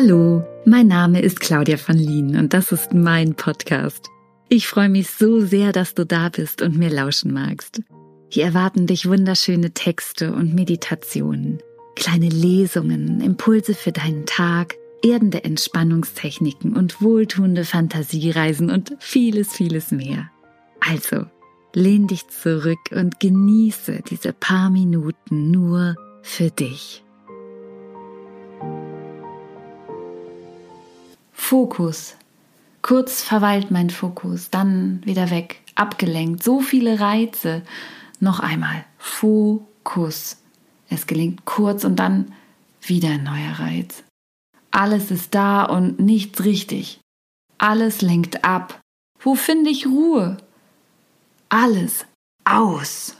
Hallo, mein Name ist Claudia von Lien und das ist mein Podcast. Ich freue mich so sehr, dass du da bist und mir lauschen magst. Hier erwarten dich wunderschöne Texte und Meditationen, kleine Lesungen, Impulse für deinen Tag, erdende Entspannungstechniken und wohltuende Fantasiereisen und vieles, vieles mehr. Also, lehn dich zurück und genieße diese paar Minuten nur für dich. Fokus. Kurz verweilt mein Fokus, dann wieder weg, abgelenkt, so viele Reize. Noch einmal Fokus. Es gelingt kurz und dann wieder ein neuer Reiz. Alles ist da und nichts richtig. Alles lenkt ab. Wo finde ich Ruhe? Alles aus.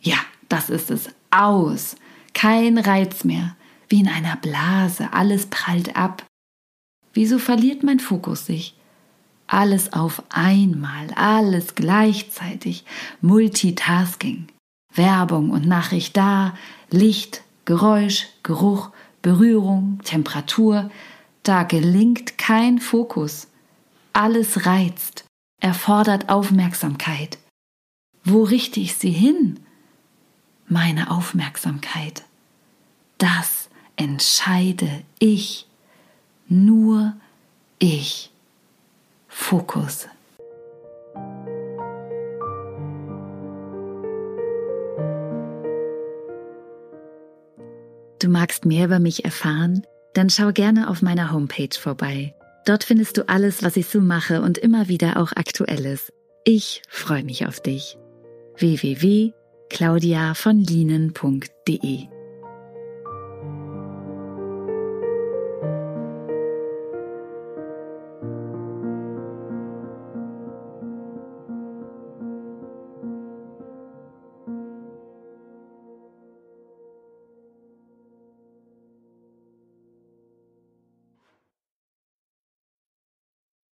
Ja, das ist es. Aus. Kein Reiz mehr. Wie in einer Blase. Alles prallt ab. Wieso verliert mein Fokus sich? Alles auf einmal, alles gleichzeitig, Multitasking. Werbung und Nachricht da, Licht, Geräusch, Geruch, Berührung, Temperatur, da gelingt kein Fokus. Alles reizt, erfordert Aufmerksamkeit. Wo richte ich sie hin? Meine Aufmerksamkeit. Das entscheide ich nur ich. Fokus. Du magst mehr über mich erfahren? Dann schau gerne auf meiner Homepage vorbei. Dort findest du alles, was ich so mache und immer wieder auch Aktuelles. Ich freue mich auf dich. www.claudiavonlinen.de